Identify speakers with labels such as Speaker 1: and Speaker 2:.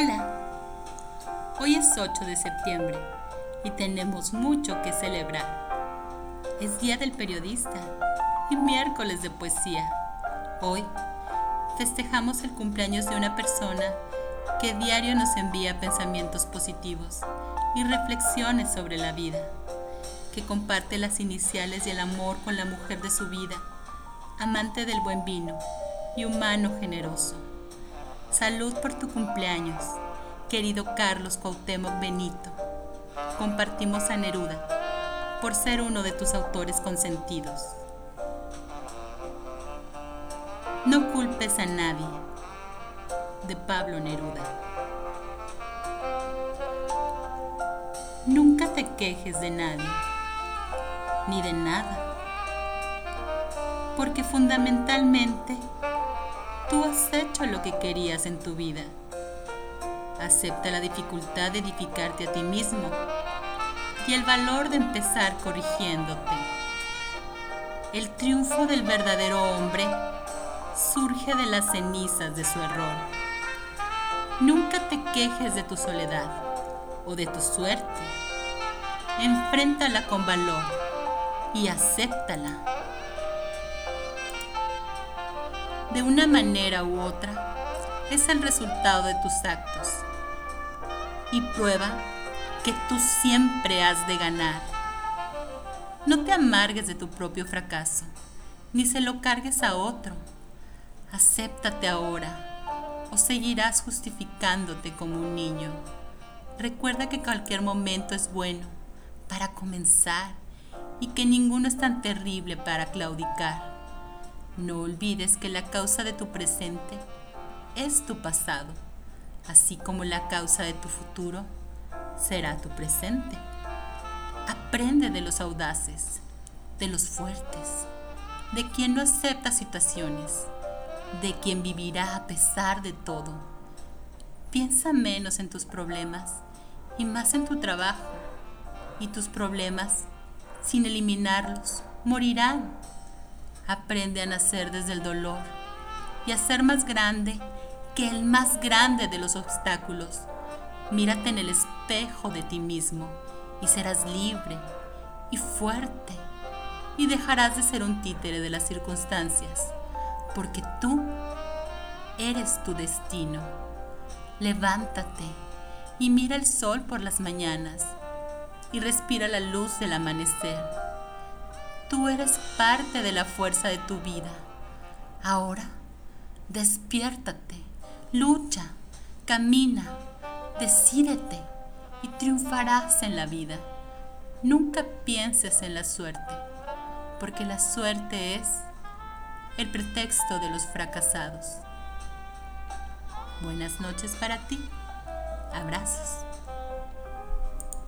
Speaker 1: Hola, hoy es 8 de septiembre y tenemos mucho que celebrar. Es Día del Periodista y miércoles de poesía. Hoy festejamos el cumpleaños de una persona que diario nos envía pensamientos positivos y reflexiones sobre la vida, que comparte las iniciales y el amor con la mujer de su vida, amante del buen vino y humano generoso. Salud por tu cumpleaños, querido Carlos Cuauhtémoc Benito. Compartimos a Neruda por ser uno de tus autores consentidos. No culpes a nadie, de Pablo Neruda. Nunca te quejes de nadie, ni de nada, porque fundamentalmente tú has hecho lo que querías en tu vida. Acepta la dificultad de edificarte a ti mismo y el valor de empezar corrigiéndote. El triunfo del verdadero hombre surge de las cenizas de su error. Nunca te quejes de tu soledad o de tu suerte. Enfréntala con valor y acéptala. De una manera u otra, es el resultado de tus actos y prueba que tú siempre has de ganar. No te amargues de tu propio fracaso, ni se lo cargues a otro Acéptate ahora o seguirás justificándote como un niño. Recuerda que cualquier momento es bueno para comenzar y que ninguno es tan terrible para claudicar. No olvides que la causa de tu presente es tu pasado, así como la causa de tu futuro será tu presente. Aprende de los audaces, de los fuertes, de quien no acepta situaciones de quien vivirá a pesar de todo. Piensa menos en tus problemas y más en tu trabajo. Y tus problemas, sin eliminarlos, morirán. Aprende a nacer desde el dolor y a ser más grande que el más grande de los obstáculos. Mírate en el espejo de ti mismo y serás libre y fuerte y dejarás de ser un títere de las circunstancias porque tú eres tu destino. Levántate y mira el sol por las mañanas y respira la luz del amanecer. Tú eres parte de la fuerza de tu vida. Ahora, despiértate, lucha, camina, decídete y triunfarás en la vida. Nunca pienses en la suerte, porque la suerte es el pretexto de los fracasados. Buenas noches para ti. Abrazos.